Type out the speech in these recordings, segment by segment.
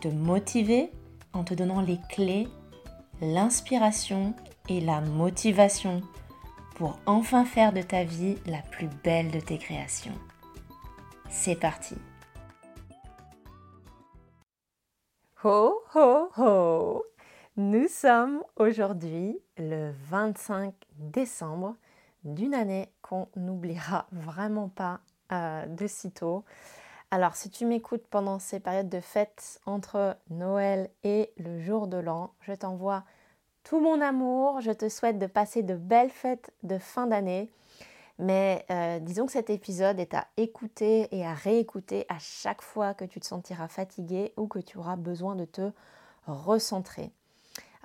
te motiver en te donnant les clés, l'inspiration et la motivation pour enfin faire de ta vie la plus belle de tes créations. C'est parti Ho ho ho Nous sommes aujourd'hui le 25 décembre d'une année qu'on n'oubliera vraiment pas euh, de sitôt. Alors si tu m'écoutes pendant ces périodes de fêtes entre Noël et le jour de l'an, je t'envoie tout mon amour, je te souhaite de passer de belles fêtes de fin d'année. Mais euh, disons que cet épisode est à écouter et à réécouter à chaque fois que tu te sentiras fatigué ou que tu auras besoin de te recentrer.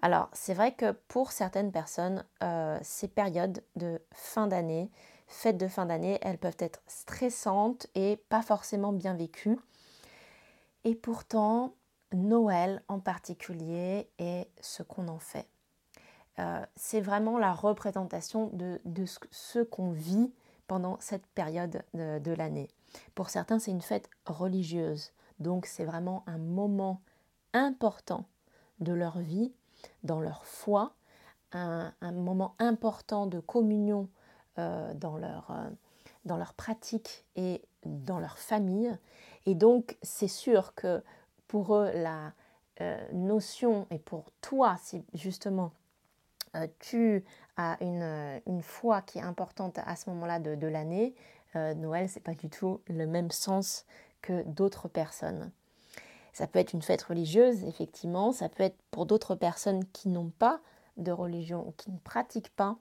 Alors c'est vrai que pour certaines personnes, euh, ces périodes de fin d'année, fêtes de fin d'année, elles peuvent être stressantes et pas forcément bien vécues. Et pourtant, Noël en particulier est ce qu'on en fait. Euh, c'est vraiment la représentation de, ce qu'on vit pendant cette période de, l'année. Pour certains, c'est une fête religieuse, donc c'est vraiment un moment important de leur vie, dans leur foi, un, moment important de communion dans, leur, euh, dans leur pratique et dans leur famille. Et donc, c'est sûr que pour eux, la notion, et pour toi, si justement euh, tu as euh, une, foi qui est importante à ce moment-là de, l'année, euh, Noël, c'est pas du tout le même sens que d'autres personnes. Ça peut être une fête religieuse, effectivement, ça peut être pour d'autres personnes qui n'ont pas de religion ou qui ne pratiquent pas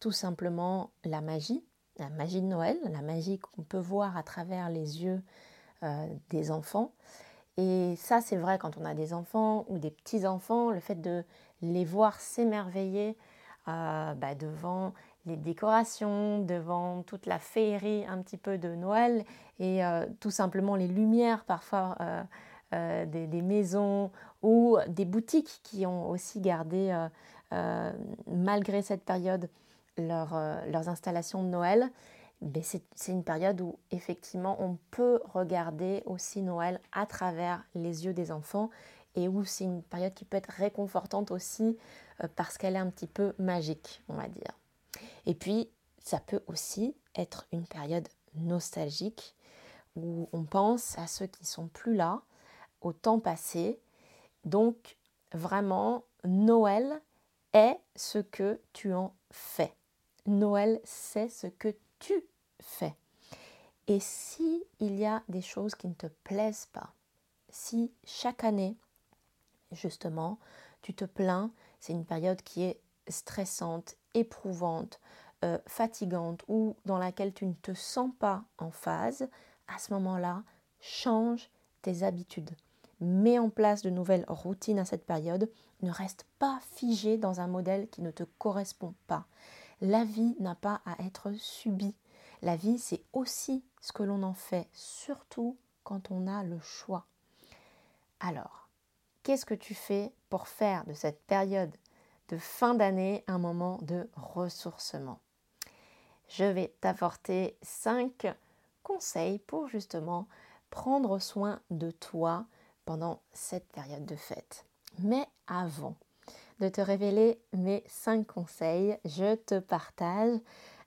tout simplement la magie, la magie de Noël, la magie qu'on peut voir à travers les yeux des enfants. Et ça, c'est vrai quand on a des enfants ou des petits-enfants, le fait de les voir s'émerveiller euh, bah, devant les décorations, devant toute la féerie un petit peu de Noël et euh, tout simplement les lumières parfois euh, des, maisons ou des boutiques qui ont aussi gardé, malgré cette période, leurs installations de Noël. C'est une période où effectivement on peut regarder aussi Noël à travers les yeux des enfants et où c'est une période qui peut être réconfortante aussi euh, parce qu'elle est un petit peu magique, on va dire. Et puis, ça peut aussi être une période nostalgique où on pense à ceux qui sont plus là, au temps passé. Donc, vraiment, Noël est ce que tu en fais. Noël, c'est ce que tu fais. Et si il y a des choses qui ne te plaisent pas, si chaque année justement, tu te plains, c'est une période qui est stressante, éprouvante, euh, fatigante ou dans laquelle tu ne te sens pas en phase, à ce moment-là, change tes habitudes. Mets en place de nouvelles routines à cette période. Ne reste pas figé dans un modèle qui ne te correspond pas. La vie n'a pas à être subie. La vie, c'est aussi ce que l'on en fait, surtout quand on a le choix. Alors, qu'est-ce que tu fais pour faire de cette période de fin d'année un moment de ressourcement? Je vais t'apporter cinq conseils pour justement prendre soin de toi pendant cette période de fête. Mais avant de te révéler mes cinq conseils, je te partage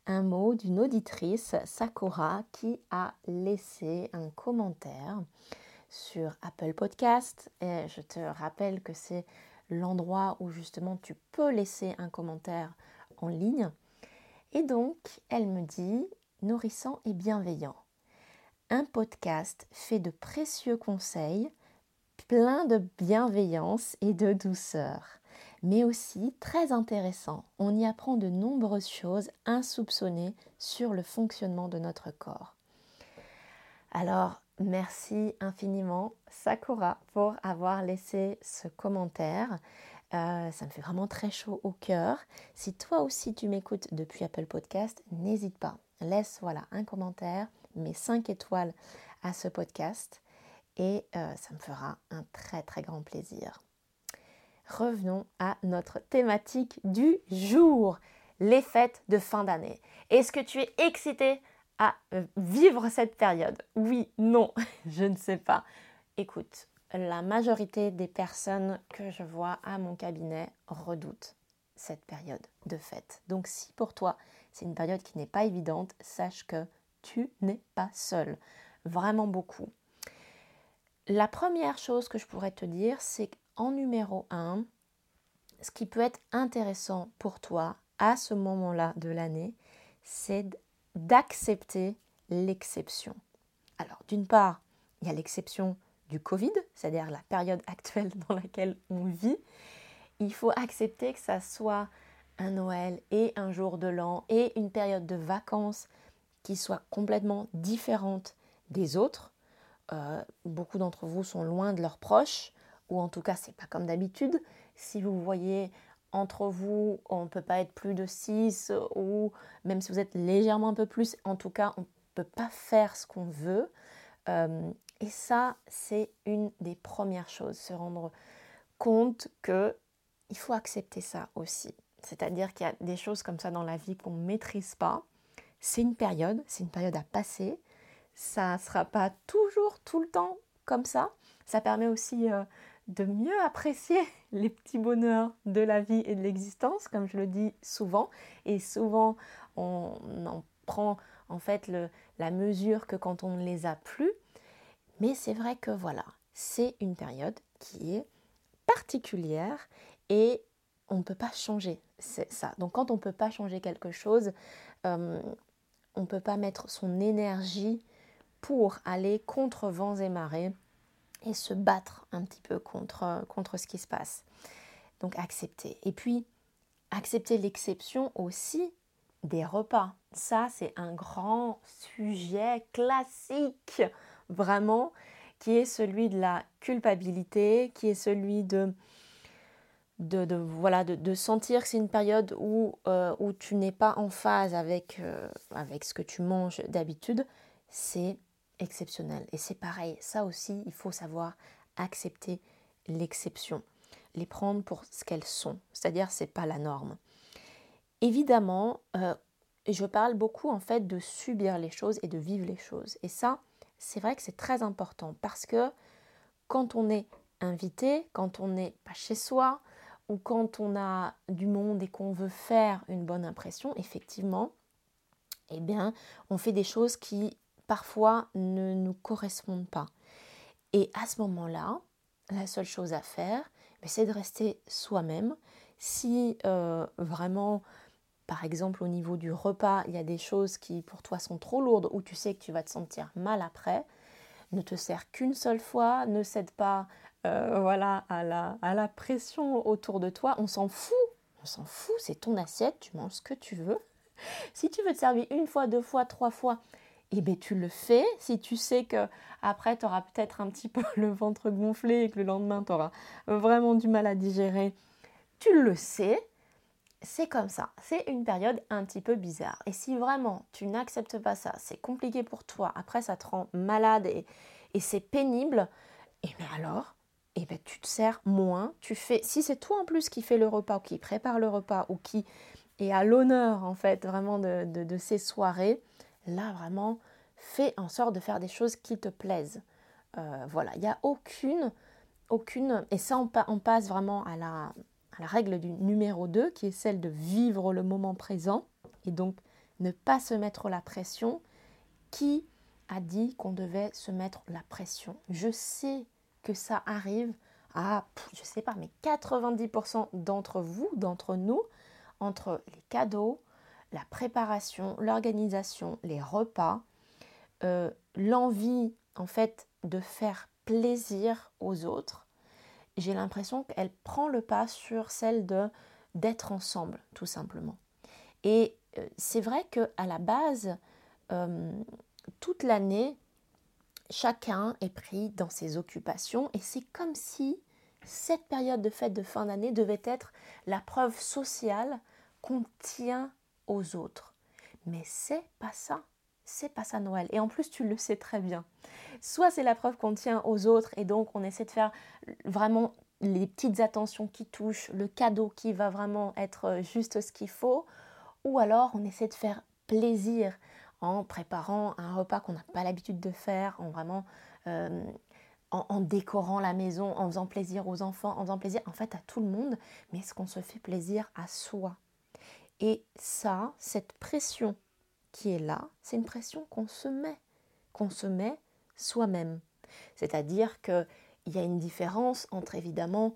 un mot d'une auditrice, Sakura, qui a laissé un commentaire sur Apple Podcast. Et je te rappelle que c'est l'endroit où justement tu peux laisser un commentaire en ligne. Et donc, elle me dit nourrissant et bienveillant. Un podcast fait de précieux conseils, plein de bienveillance et de douceur, mais aussi très intéressant. On y apprend de nombreuses choses insoupçonnées sur le fonctionnement de notre corps. Alors, merci infiniment Sakura pour avoir laissé ce commentaire. Euh, ça me fait vraiment très chaud au cœur. Si toi aussi tu m'écoutes depuis Apple Podcast, n'hésite pas. Laisse voilà un commentaire, mets 5 étoiles à ce podcast et euh, ça me fera un très très grand plaisir. Revenons à notre thématique du jour, les fêtes de fin d'année. Est-ce que tu es excité à euh, vivre cette période? Oui, non, je ne sais pas. Écoute, la majorité des personnes que je vois à mon cabinet redoutent cette période de fête. Donc si pour toi c'est une période qui n'est pas évidente, sache que tu n'es pas seul. Vraiment beaucoup. La première chose que je pourrais te dire, c'est qu'en numéro 1, ce qui peut être intéressant pour toi à ce moment-là de l'année, c'est d'accepter l'exception. Alors d'une part, il y a l'exception du Covid, c'est-à-dire la période actuelle dans laquelle on vit, il faut accepter que ça soit un Noël et un jour de l'an et une période de vacances qui soit complètement différente des autres. Euh, beaucoup d'entre vous sont loin de leurs proches, ou en tout cas, c'est pas comme d'habitude. Si vous voyez entre vous, on ne peut pas être plus de 6, ou même si vous êtes légèrement un peu plus, en tout cas, on ne peut pas faire ce qu'on veut. Euh, et ça, c'est une des premières choses, se rendre compte que il faut accepter ça aussi. C'est-à-dire qu'il y a des choses comme ça dans la vie qu'on ne maîtrise pas. C'est une période, c'est une période à passer. Ça ne sera pas toujours tout le temps comme ça. Ça permet aussi euh, de mieux apprécier les petits bonheurs de la vie et de l'existence, comme je le dis souvent. Et souvent, on en prend en fait la mesure que quand on ne les a plus. Mais c'est vrai que voilà, c'est une période qui est particulière et on ne peut pas changer ça. Donc quand on ne peut pas changer quelque chose, euh, on ne peut pas mettre son énergie pour aller contre vents et marées et se battre un petit peu contre, contre ce qui se passe. Donc accepter. Et puis accepter l'exception aussi des repas. Ça, c'est un grand sujet classique vraiment, qui est celui de la culpabilité, qui est celui de, de, voilà, de, sentir que c'est une période où, euh, où tu n'es pas en phase avec, euh, avec ce que tu manges d'habitude, c'est exceptionnel. Et c'est pareil, ça aussi, il faut savoir accepter l'exception, les prendre pour ce qu'elles sont, c'est-à-dire c'est pas la norme. Évidemment, euh, je parle beaucoup en fait de subir les choses et de vivre les choses. Et ça, c'est vrai que c'est très important parce que quand on est invité, quand on n'est pas chez soi ou quand on a du monde et qu'on veut faire une bonne impression, effectivement, eh bien, on fait des choses qui parfois ne nous correspondent pas. Et à ce moment-là, la seule chose à faire, ben, c'est de rester soi-même. Si euh, vraiment par exemple au niveau du repas, il y a des choses qui pour toi sont trop lourdes ou tu sais que tu vas te sentir mal après, ne te sers qu'une seule fois, ne cède pas euh, voilà, à la pression autour de toi, on s'en fout, on s'en fout, c'est ton assiette, tu manges ce que tu veux. Si tu veux te servir une fois, deux fois, trois fois, eh bien tu le fais. Si tu sais que après tu auras peut-être un petit peu le ventre gonflé et que le lendemain tu auras vraiment du mal à digérer, tu le sais c'est comme ça. C'est une période un petit peu bizarre. Et si vraiment tu n'acceptes pas ça, c'est compliqué pour toi, après ça te rend malade et, c'est pénible, et bien alors, et bien tu te sers moins. Tu fais, si c'est toi en plus qui fais le repas ou qui prépare le repas ou qui est à l'honneur en fait vraiment de, ces soirées, là vraiment fais en sorte de faire des choses qui te plaisent. Euh, voilà, il n'y a aucune, aucune, et ça on passe vraiment à la, règle du numéro 2 qui est celle de vivre le moment présent et donc ne pas se mettre la pression. Qui a dit qu'on devait se mettre la pression? Je sais que ça arrive à, je sais pas, mais 90% d'entre vous, d'entre nous, entre les cadeaux, la préparation, l'organisation, les repas, euh, l'envie en fait de faire plaisir aux autres, j'ai l'impression qu'elle prend le pas sur celle de d'être ensemble, tout simplement. Et euh, c'est vrai qu'à la base, euh, toute l'année, chacun est pris dans ses occupations et c'est comme si cette période de fête de fin d'année devait être la preuve sociale qu'on tient aux autres. Mais c'est pas ça. C'est pas ça Noël. Et en plus, tu le sais très bien. Soit c'est la preuve qu'on tient aux autres et donc on essaie de faire vraiment les petites attentions qui touchent, le cadeau qui va vraiment être juste ce qu'il faut, ou alors on essaie de faire plaisir en préparant un repas qu'on n'a pas l'habitude de faire, en vraiment euh, en, décorant la maison, en faisant plaisir aux enfants, en faisant plaisir en fait à tout le monde, mais est-ce qu'on se fait plaisir à soi? Et ça, cette pression qui est là, c'est une pression qu'on se met, qu'on se met soi-même. C'est-à-dire qu'il y a une différence entre évidemment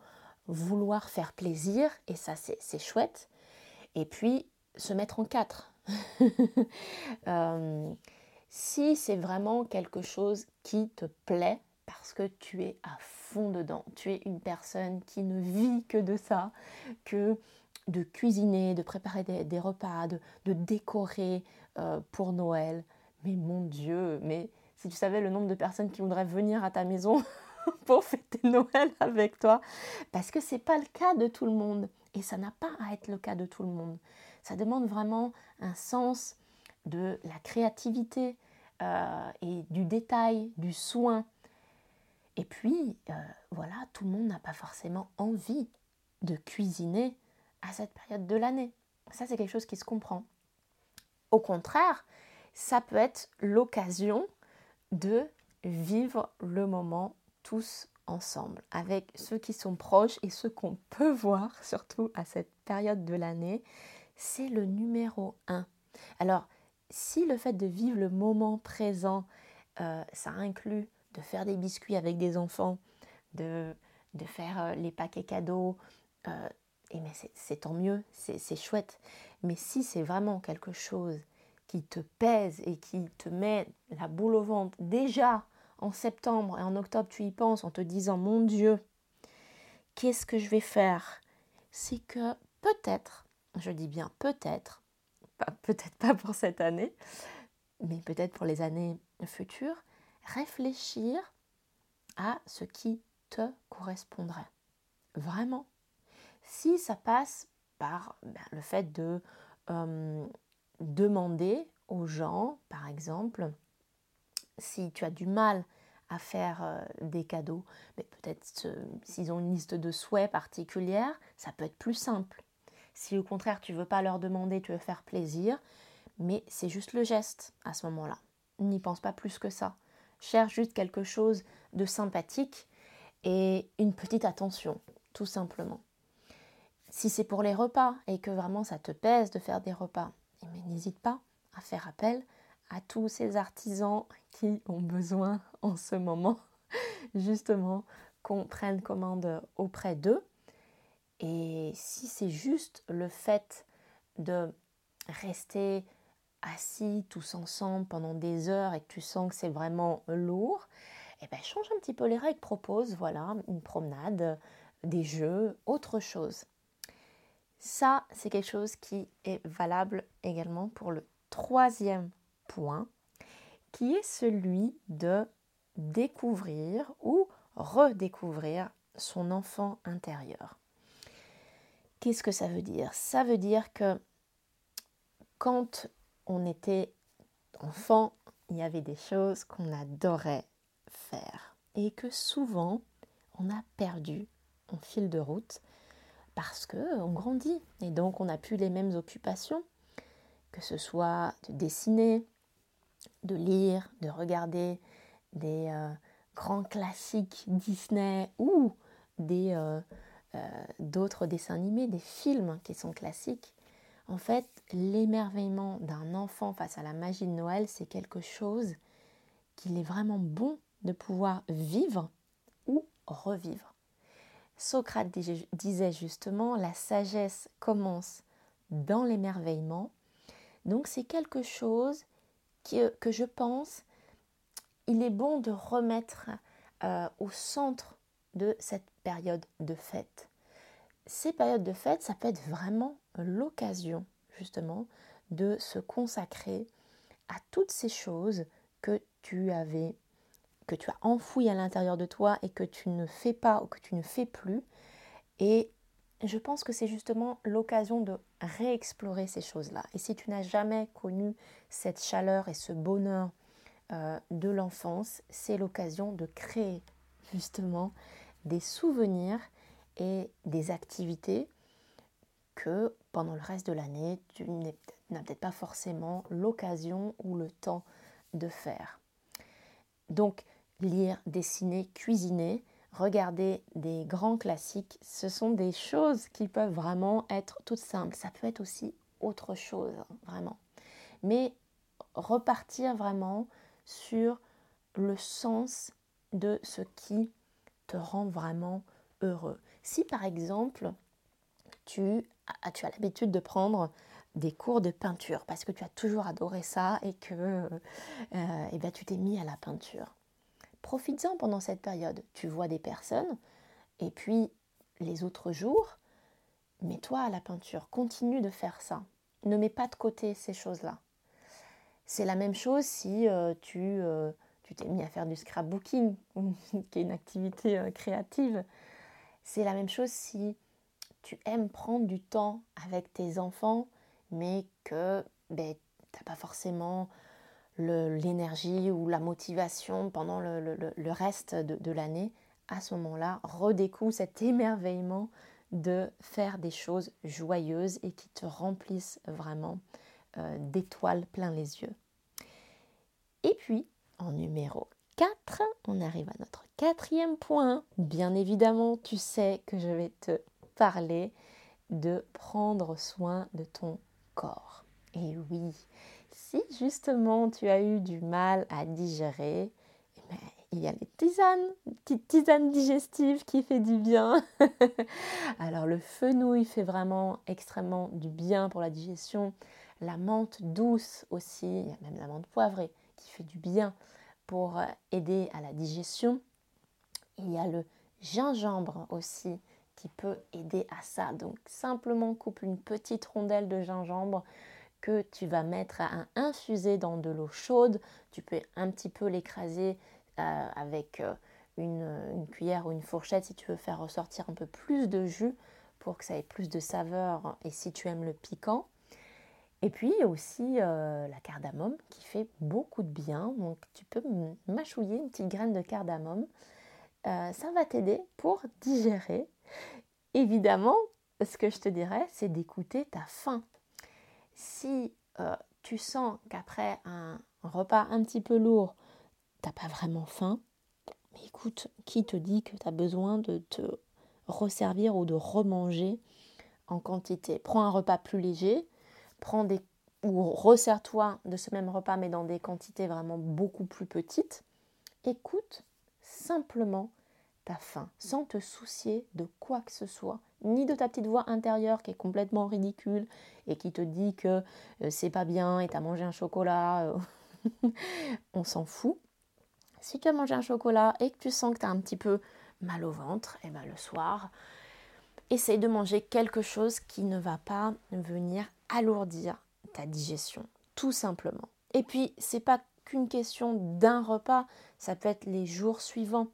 vouloir faire plaisir, et ça c'est chouette, et puis se mettre en quatre. Euh, si c'est vraiment quelque chose qui te plaît, parce que tu es à fond dedans, tu es une personne qui ne vit que de ça, que de cuisiner, de préparer des, repas, de, décorer euh, pour Noël. Mais mon Dieu, mais si tu savais le nombre de personnes qui voudraient venir à ta maison pour fêter Noël avec toi, parce que c'est pas le cas de tout le monde et ça n'a pas à être le cas de tout le monde. Ça demande vraiment un sens de la créativité euh, et du détail, du soin. Et puis, euh, voilà, tout le monde n'a pas forcément envie de cuisiner à cette période de l'année. Ça, c'est quelque chose qui se comprend. Au contraire, ça peut être l'occasion de vivre le moment tous ensemble, avec ceux qui sont proches et ceux qu'on peut voir, surtout à cette période de l'année. C'est le numéro un. Alors, si le fait de vivre le moment présent, euh, ça inclut de faire des biscuits avec des enfants, de, de faire euh, les paquets cadeaux, euh, et mais c'est tant mieux, c'est chouette. Mais si c'est vraiment quelque chose qui te pèse et qui te met la boule au ventre, déjà en septembre et en octobre, tu y penses en te disant Mon Dieu, qu'est-ce que je vais faire? C'est que peut-être, je dis bien peut-être, peut-être pas pour cette année, mais peut-être pour les années futures, réfléchir à ce qui te correspondrait. Vraiment. Si ça passe par ben, le fait de euh, demander aux gens, par exemple, si tu as du mal à faire euh, des cadeaux, mais peut-être s'ils ont une liste de souhaits particulière, ça peut être plus simple. Si au contraire tu veux pas leur demander, tu veux faire plaisir, mais c'est juste le geste à ce moment-là. N'y pense pas plus que ça. Cherche juste quelque chose de sympathique et une petite attention, tout simplement. Si c'est pour les repas et que vraiment ça te pèse de faire des repas, eh n'hésite pas à faire appel à tous ces artisans qui ont besoin en ce moment justement qu'on prenne commande auprès d'eux. Et si c'est juste le fait de rester assis tous ensemble pendant des heures et que tu sens que c'est vraiment lourd, eh ben change un petit peu les règles, propose voilà une promenade, des jeux, autre chose. Ça, c'est quelque chose qui est valable également pour le troisième point, qui est celui de découvrir ou redécouvrir son enfant intérieur. Qu'est-ce que ça veut dire? Ça veut dire que quand on était enfant, il y avait des choses qu'on adorait faire et que souvent on a perdu en fil de route parce qu'on grandit et donc on n'a plus les mêmes occupations, que ce soit de dessiner, de lire, de regarder des euh, grands classiques Disney ou des euh, euh, d'autres dessins animés, des films qui sont classiques. En fait, l'émerveillement d'un enfant face à la magie de Noël, c'est quelque chose qu'il est vraiment bon de pouvoir vivre ou revivre. Socrate disait justement, la sagesse commence dans l'émerveillement. Donc c'est quelque chose que je pense, il est bon de remettre euh, au centre de cette période de fête. Ces périodes de fête, ça peut être vraiment l'occasion justement de se consacrer à toutes ces choses que tu avais que tu as enfoui à l'intérieur de toi et que tu ne fais pas ou que tu ne fais plus. Et je pense que c'est justement l'occasion de réexplorer ces choses-là. Et si tu n'as jamais connu cette chaleur et ce bonheur euh, de l'enfance, c'est l'occasion de créer justement des souvenirs et des activités que pendant le reste de l'année, tu n'as peut-être pas forcément l'occasion ou le temps de faire. Donc, lire, dessiner, cuisiner, regarder des grands classiques, ce sont des choses qui peuvent vraiment être toutes simples. Ça peut être aussi autre chose, vraiment. Mais repartir vraiment sur le sens de ce qui te rend vraiment heureux. Si par exemple, tu, tu as l'habitude de prendre des cours de peinture parce que tu as toujours adoré ça et que euh, eh ben, tu t'es mis à la peinture. Profites-en pendant cette période. Tu vois des personnes et puis les autres jours, mets-toi à la peinture. Continue de faire ça. Ne mets pas de côté ces choses-là. C'est la même chose si euh, tu euh, tu t'es mis à faire du scrapbooking, qui est une activité créative. C'est la même chose si tu aimes prendre du temps avec tes enfants mais que ben, tu n'as pas forcément l'énergie ou la motivation pendant le, reste de, l'année, à ce moment-là, redécouvre cet émerveillement de faire des choses joyeuses et qui te remplissent vraiment euh, d'étoiles plein les yeux. Et puis, en numéro 4, on arrive à notre quatrième point. Bien évidemment, tu sais que je vais te parler de prendre soin de ton corps. Et oui, si justement tu as eu du mal à digérer, eh ben, il y a les tisanes, petite tisane digestive qui fait du bien. Alors le fenouil fait vraiment extrêmement du bien pour la digestion. La menthe douce aussi, il y a même la menthe poivrée qui fait du bien pour euh, aider à la digestion. Il y a le gingembre aussi qui peut aider à ça. Donc simplement coupe une petite rondelle de gingembre que tu vas mettre à infuser dans de l'eau chaude. Tu peux un petit peu l'écraser euh, avec euh, une, cuillère ou une fourchette si tu veux faire ressortir un peu plus de jus pour que ça ait plus de saveur et si tu aimes le piquant. Et puis aussi euh, la cardamome qui fait beaucoup de bien. Donc tu peux mâchouiller une petite graine de cardamome. ça va t'aider pour digérer Évidemment, ce que je te dirais, c'est d'écouter ta faim. Si euh, tu sens qu'après un repas un petit peu lourd, t'as pas vraiment faim, mais écoute, qui te dit que tu as besoin de te resservir ou de remanger en quantité? Prends un repas plus léger, prends des ou resserre-toi de ce même repas mais dans des quantités vraiment beaucoup plus petites. Écoute simplement faim, sans te soucier de quoi que ce soit, ni de ta petite voix intérieure qui est complètement ridicule et qui te dit que euh, c'est pas bien et t'as mangé un chocolat. Euh, on s'en fout. Si tu as mangé un chocolat et que tu sens que tu as un petit peu mal au ventre, et eh ben le soir, essaye de manger quelque chose qui ne va pas venir alourdir ta digestion, tout simplement. Et puis, c'est pas qu'une question d'un repas, ça peut être les jours suivants.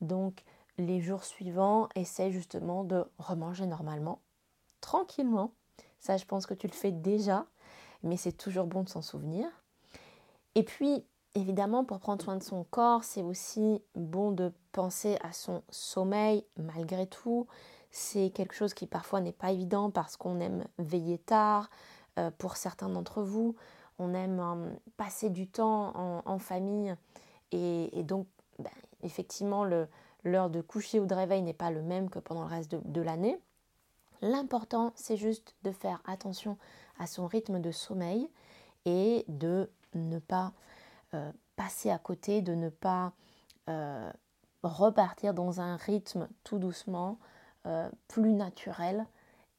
Donc les jours suivants, essaie justement de remanger normalement, tranquillement. Ça, je pense que tu le fais déjà, mais c'est toujours bon de s'en souvenir. Et puis, évidemment, pour prendre soin de son corps, c'est aussi bon de penser à son sommeil malgré tout. C'est quelque chose qui parfois n'est pas évident parce qu'on aime veiller tard. Euh, pour certains d'entre vous, on aime euh, passer du temps en, famille et, donc ben, effectivement, l'heure de coucher ou de réveil n'est pas le même que pendant le reste de, l'année. L'important, c'est juste de faire attention à son rythme de sommeil et de ne pas euh, passer à côté, de ne pas euh, repartir dans un rythme tout doucement, euh, plus naturel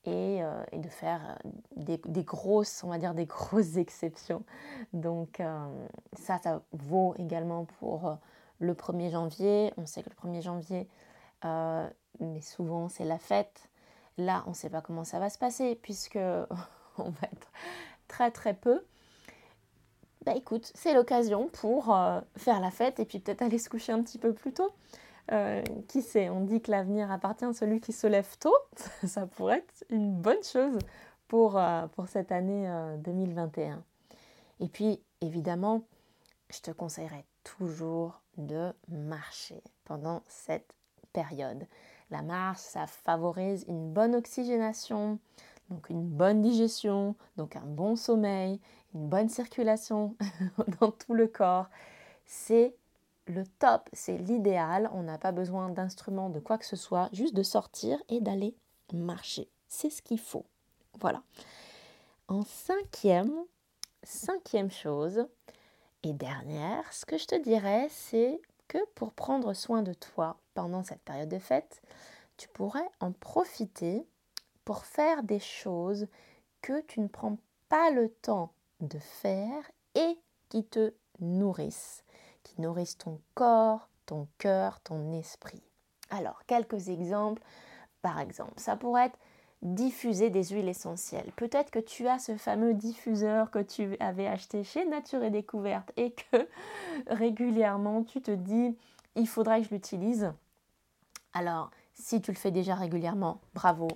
et, de faire des, grosses, on va dire des grosses exceptions. Donc ça, ça vaut également pour le 1er janvier. On sait que le 1er janvier, euh, mais souvent c'est la fête. Là, on ne sait pas comment ça va se passer puisque on va être très très peu. bah écoute, c'est l'occasion pour euh, faire la fête et puis peut-être aller se coucher un petit peu plus tôt. Euh, qui sait, on dit que l'avenir appartient à celui qui se lève tôt. Ça pourrait être une bonne chose pour, pour cette année 2021. Et puis, évidemment, je te conseillerais toujours de marcher pendant cette période. La marche, ça favorise une bonne oxygénation, donc une bonne digestion, donc un bon sommeil, une bonne circulation dans tout le corps. C'est le top, c'est l'idéal. On n'a pas besoin d'instruments, de quoi que ce soit, juste de sortir et d'aller marcher. C'est ce qu'il faut. Voilà. En cinquième, cinquième chose et dernière, ce que je te dirais, c'est que pour prendre soin de toi pendant cette période de fête, tu pourrais en profiter pour faire des choses que tu ne prends pas le temps de faire et qui te nourrissent, qui nourrissent ton corps, ton cœur, ton esprit. Alors, quelques exemples. Par exemple, ça pourrait être diffuser des huiles essentielles. Peut-être que tu as ce fameux diffuseur que tu avais acheté chez Nature et Découverte et que régulièrement tu te dis il faudrait que je l'utilise. Alors, si tu le fais déjà régulièrement, bravo,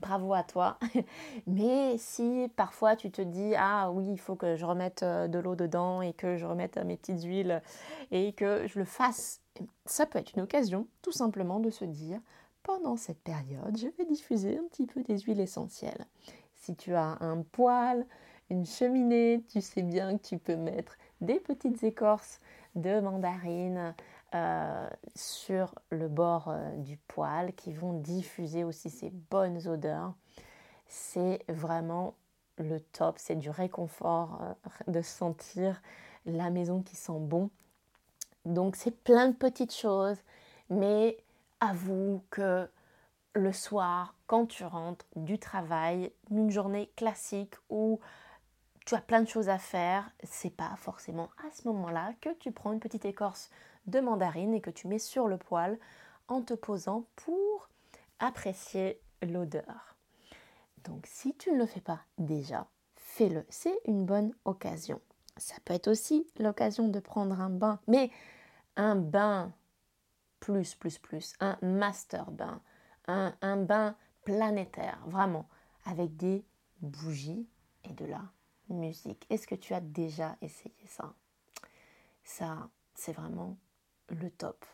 bravo à toi. Mais si parfois tu te dis ah oui, il faut que je remette euh, de l'eau dedans et que je remette mes petites huiles et que je le fasse, ça peut être une occasion tout simplement de se dire pendant cette période, je vais diffuser un petit peu des huiles essentielles. Si tu as un poêle, une cheminée, tu sais bien que tu peux mettre des petites écorces de mandarine, euh, sur le bord euh, du poêle qui vont diffuser aussi ces bonnes odeurs. C'est vraiment le top, c'est du réconfort euh, de sentir la maison qui sent bon. Donc c'est plein de petites choses, mais avoue que le soir, quand tu rentres du travail, d'une journée classique où tu as plein de choses à faire, c'est pas forcément à ce moment-là que tu prends une petite écorce de mandarine et que tu mets sur le poêle en te posant pour apprécier l'odeur. Donc si tu ne le fais pas déjà, fais-le. C'est une bonne occasion. Ça peut être aussi l'occasion de prendre un bain, mais un bain plus, plus, plus, un master bain, un, bain planétaire, vraiment, avec des bougies et de la musique. Est-ce que tu as déjà essayé ça? Ça, c'est vraiment le top.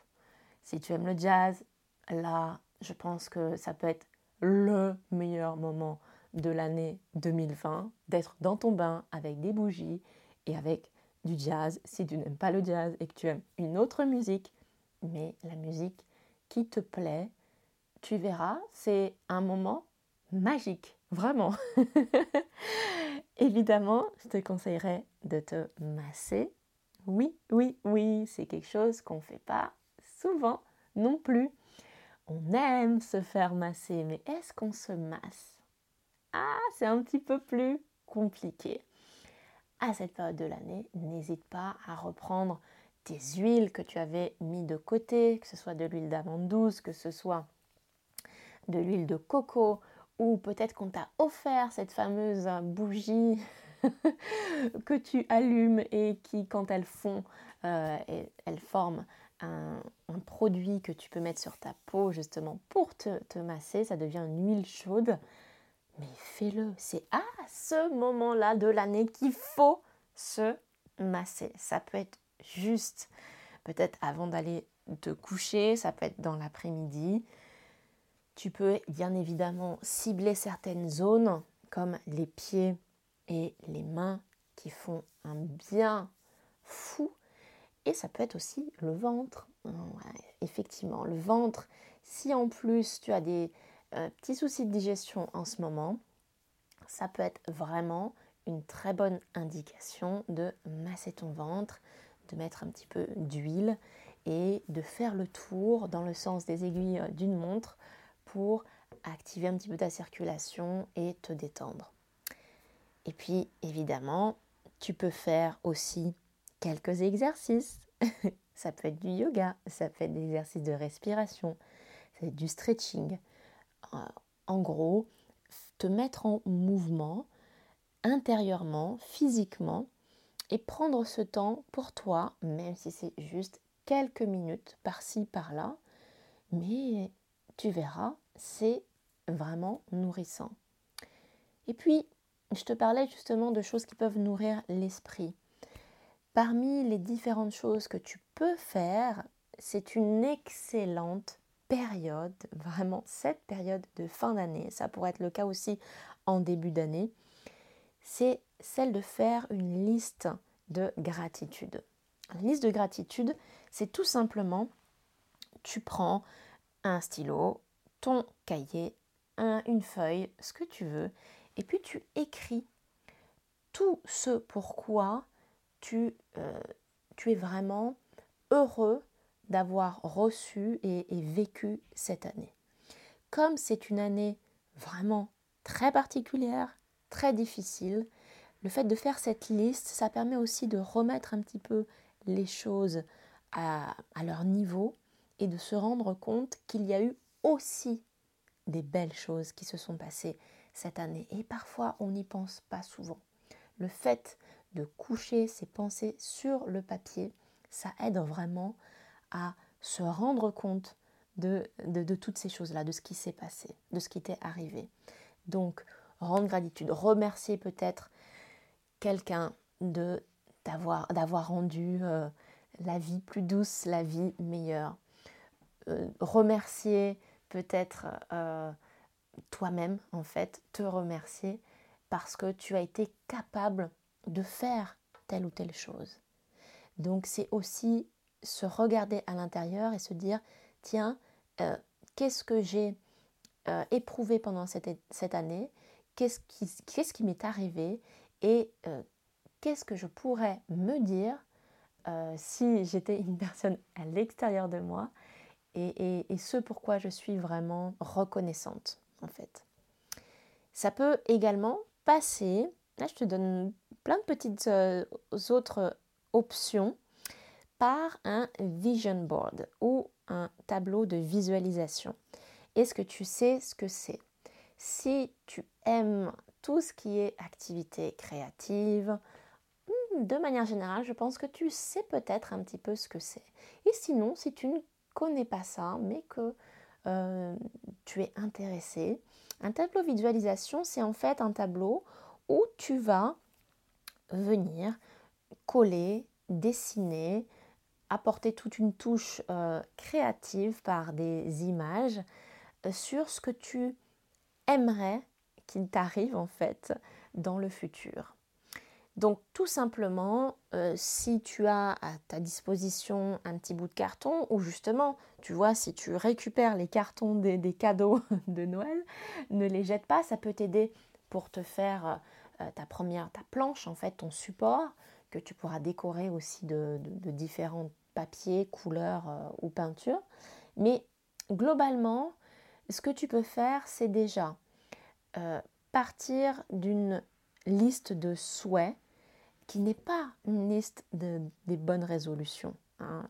Si tu aimes le jazz, là, je pense que ça peut être le meilleur moment de l'année 2020, d'être dans ton bain avec des bougies et avec du jazz. Si tu n'aimes pas le jazz et que tu aimes une autre musique, mais la musique qui te plaît, tu verras, c'est un moment magique, vraiment. Évidemment, je te conseillerais de te masser oui, oui, oui, c'est quelque chose qu'on ne fait pas souvent non plus. On aime se faire masser, mais est-ce qu'on se masse? Ah, c'est un petit peu plus compliqué. À cette période de l'année, n'hésite pas à reprendre tes huiles que tu avais mis de côté, que ce soit de l'huile d'amande douce, que ce soit de l'huile de coco, ou peut-être qu'on t'a offert cette fameuse bougie que tu allumes et qui, quand elles font, euh, elles forment un, produit que tu peux mettre sur ta peau justement pour te, te masser. Ça devient une huile chaude. Mais fais-le. C'est à ce moment-là de l'année qu'il faut se masser. Ça peut être juste peut-être avant d'aller te coucher, ça peut être dans l'après-midi. Tu peux bien évidemment cibler certaines zones comme les pieds et les mains qui font un bien fou. Et ça peut être aussi le ventre. effectivement, le ventre, si en plus tu as des euh, petits soucis de digestion en ce moment, ça peut être vraiment une très bonne indication de masser ton ventre, de mettre un petit peu d'huile et de faire le tour dans le sens des aiguilles d'une montre pour activer un petit peu ta circulation et te détendre. Et puis, évidemment, tu peux faire aussi quelques exercices. ça peut être du yoga, ça peut être des exercices de respiration, ça peut être du stretching. Euh, en gros, te mettre en mouvement intérieurement, physiquement, et prendre ce temps pour toi, même si c'est juste quelques minutes par-ci, par-là, mais tu verras, c'est vraiment nourrissant. Et puis, je te parlais justement de choses qui peuvent nourrir l'esprit. Parmi les différentes choses que tu peux faire, c'est une excellente période, vraiment cette période de fin d'année, ça pourrait être le cas aussi en début d'année, c'est celle de faire une liste de gratitude. Une liste de gratitude, c'est tout simplement, tu prends un stylo, ton cahier, une feuille, ce que tu veux, et puis tu écris tout ce pourquoi tu, euh, tu es vraiment heureux d'avoir reçu et, vécu cette année. Comme c'est une année vraiment très particulière, très difficile, le fait de faire cette liste, ça permet aussi de remettre un petit peu les choses à, leur niveau et de se rendre compte qu'il y a eu aussi des belles choses qui se sont passées cette année. Et parfois, on n'y pense pas souvent. Le fait de coucher ses pensées sur le papier, ça aide vraiment à se rendre compte de, de, toutes ces choses-là, de ce qui s'est passé, de ce qui t'est arrivé. Donc, rendre gratitude, remercier peut-être quelqu'un de d'avoir d'avoir rendu euh, la vie plus douce, la vie meilleure. Euh, remercier peut-être euh, toi-même, en fait, te remercier parce que tu as été capable de faire telle ou telle chose. Donc c'est aussi se regarder à l'intérieur et se dire, tiens, qu'est-ce que j'ai éprouvé pendant cette, cette année? Qu'est-ce qui, qu'est-ce qui m'est arrivé? Et euh, qu'est-ce que je pourrais me dire si j'étais une personne à l'extérieur de moi et, et, et ce pourquoi je suis vraiment reconnaissante en fait. Ça peut également passer, là je te donne plein de petites autres options par un vision board ou un tableau de visualisation. Est-ce que tu sais ce que c'est? Si tu aimes tout ce qui est activité créative, hmm, de manière générale, je pense que tu sais peut-être un petit peu ce que c'est. Et sinon, si tu ne connais pas ça, mais que euh, tu es intéressé, un tableau visualisation, c'est en fait un tableau où tu vas venir coller, dessiner, apporter toute une touche euh, créative par des images euh, sur ce que tu aimerais qu'il t'arrive en fait dans le futur. Donc tout simplement, euh, si tu as à ta disposition un petit bout de carton, ou justement, tu vois, si tu récupères les cartons des, cadeaux de Noël, ne les jette pas, ça peut t'aider pour te faire ta première, ta planche, en fait, ton support, que tu pourras décorer aussi de, différents papiers, couleurs euh, ou peintures. Mais globalement, ce que tu peux faire, c'est déjà euh, partir d'une liste de souhaits qui n'est pas une liste de, des bonnes résolutions. Hein.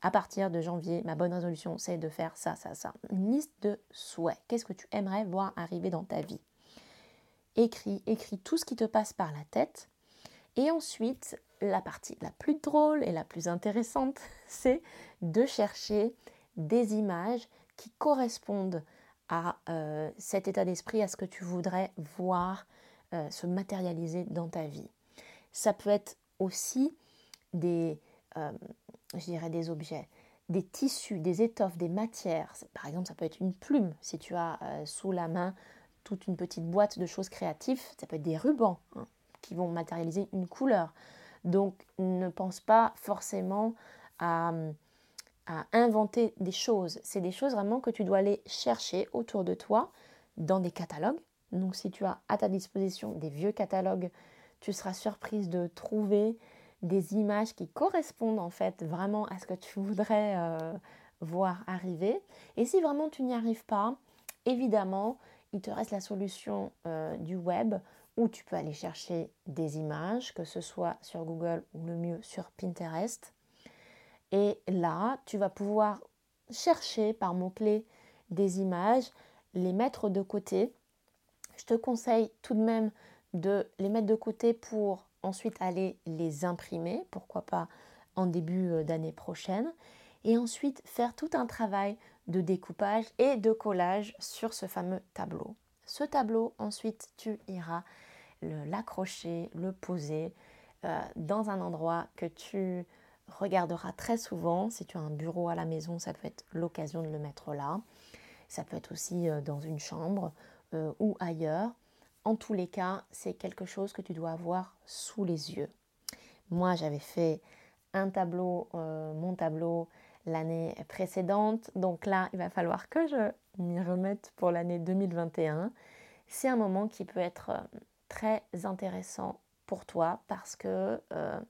À partir de janvier, ma bonne résolution, c'est de faire ça, ça, ça. Une liste de souhaits. Qu'est-ce que tu aimerais voir arriver dans ta vie? Écris, écris tout ce qui te passe par la tête et ensuite, la partie la plus drôle et la plus intéressante, c'est de chercher des images qui correspondent à euh, cet état d'esprit, à ce que tu voudrais voir euh, se matérialiser dans ta vie. Ça peut être aussi des, euh, des objets, des tissus, des étoffes, des matières. Par exemple, ça peut être une plume si tu as sous la main toute une petite boîte de choses créatives. Ça peut être des rubans. Hein qui vont matérialiser une couleur. Donc ne pense pas forcément à, inventer des choses. C'est des choses vraiment que tu dois aller chercher autour de toi dans des catalogues. Donc si tu as à ta disposition des vieux catalogues, tu seras surprise de trouver des images qui correspondent en fait vraiment à ce que tu voudrais euh, voir arriver. Et si vraiment tu n'y arrives pas, évidemment, il te reste la solution euh, du web où tu peux aller chercher des images, que ce soit sur Google ou le mieux sur Pinterest. Et là, tu vas pouvoir chercher par mots-clés des images, les mettre de côté. Je te conseille tout de même de les mettre de côté pour ensuite aller les imprimer, pourquoi pas en début euh, d'année prochaine, et ensuite faire tout un travail de découpage et de collage sur ce fameux tableau. Ce tableau, ensuite, tu iras l'accrocher, le, poser euh, dans un endroit que tu regarderas très souvent. Si tu as un bureau à la maison, ça peut être l'occasion de le mettre là. Ça peut être aussi euh, dans une chambre ou ailleurs. En tous les cas, c'est quelque chose que tu dois avoir sous les yeux. Moi, j'avais fait un tableau, euh, mon tableau, l'année précédente. Donc là, il va falloir que je m'y remette pour l'année 2021. C'est un moment qui peut être euh, très intéressant pour toi parce que euh,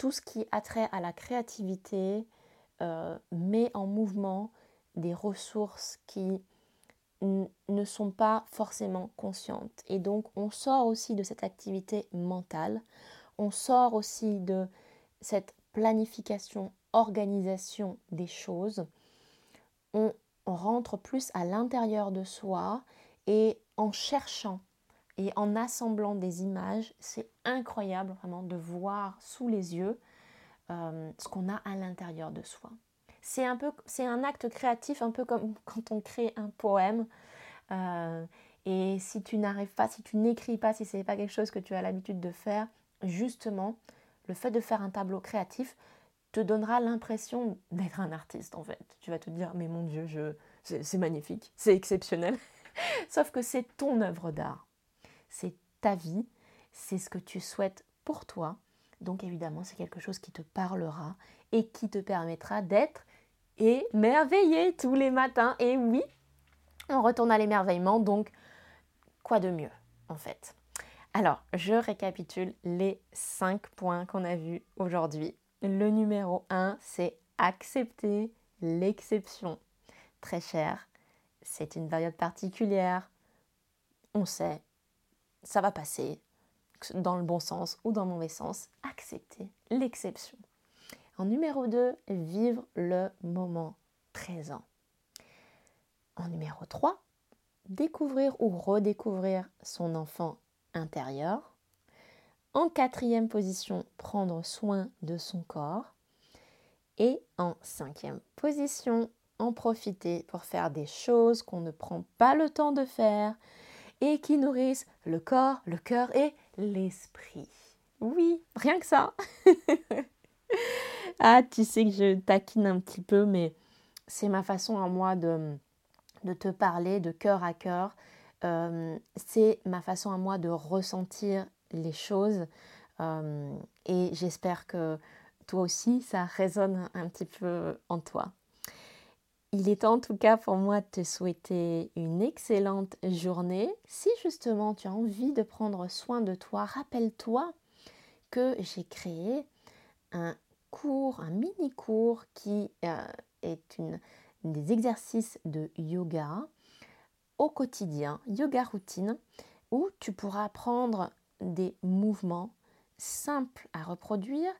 tout ce qui a trait à la créativité met en mouvement des ressources qui ne sont pas forcément conscientes. Et donc on sort aussi de cette activité mentale, on sort aussi de cette planification, organisation des choses, on rentre plus à l'intérieur de soi et en cherchant et en assemblant des images, c'est incroyable vraiment de voir sous les yeux euh, ce qu'on a à l'intérieur de soi c'est un peu, c'est un acte créatif, un peu comme quand on crée un poème. Euh, et si tu n'arrives pas, si tu n'écris pas, si ce n'est pas quelque chose que tu as l'habitude de faire, justement, le fait de faire un tableau créatif te donnera l'impression d'être un artiste en fait. Tu vas te dire, mais mon Dieu, je, c'est magnifique, c'est exceptionnel. Sauf que c'est ton œuvre d'art, c'est ta vie, c'est ce que tu souhaites pour toi. Donc évidemment, c'est quelque chose qui te parlera et qui te permettra d'être et merveiller tous les matins. Et oui, on retourne à l'émerveillement, donc quoi de mieux en fait? Alors, je récapitule les cinq points qu'on a vus aujourd'hui. Le numéro 1, c'est accepter l'exception. Très cher, c'est une période particulière. On sait, ça va passer dans le bon sens ou dans le mauvais sens. Accepter l'exception. En numéro 2, vivre le moment présent. En numéro 3, découvrir ou redécouvrir son enfant intérieur. En quatrième position, prendre soin de son corps. Et en cinquième position, en profiter pour faire des choses qu'on ne prend pas le temps de faire et qui nourrissent le corps, le cœur et l'esprit. Oui, rien que ça. ah, tu sais que je taquine un petit peu, mais c'est ma façon à moi de, de te parler de cœur à cœur. Euh, c'est ma façon à moi de ressentir les choses. Euh, et j'espère que toi aussi, ça résonne un petit peu en toi. Il est en tout cas pour moi de te souhaiter une excellente journée. Si justement tu as envie de prendre soin de toi, rappelle-toi que j'ai créé un cours, un mini cours qui euh, est une, des exercices de yoga au quotidien, yoga routine, où tu pourras apprendre des mouvements simples à reproduire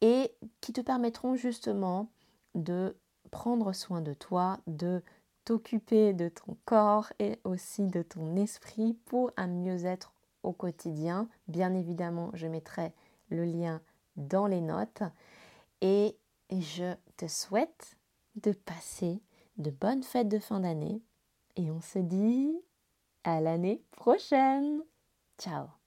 et qui te permettront justement de prendre soin de toi, de t'occuper de ton corps et aussi de ton esprit pour un mieux-être au quotidien. Bien évidemment, je mettrai le lien dans les notes. Et je te souhaite de passer de bonnes fêtes de fin d'année. Et on se dit à l'année prochaine. Ciao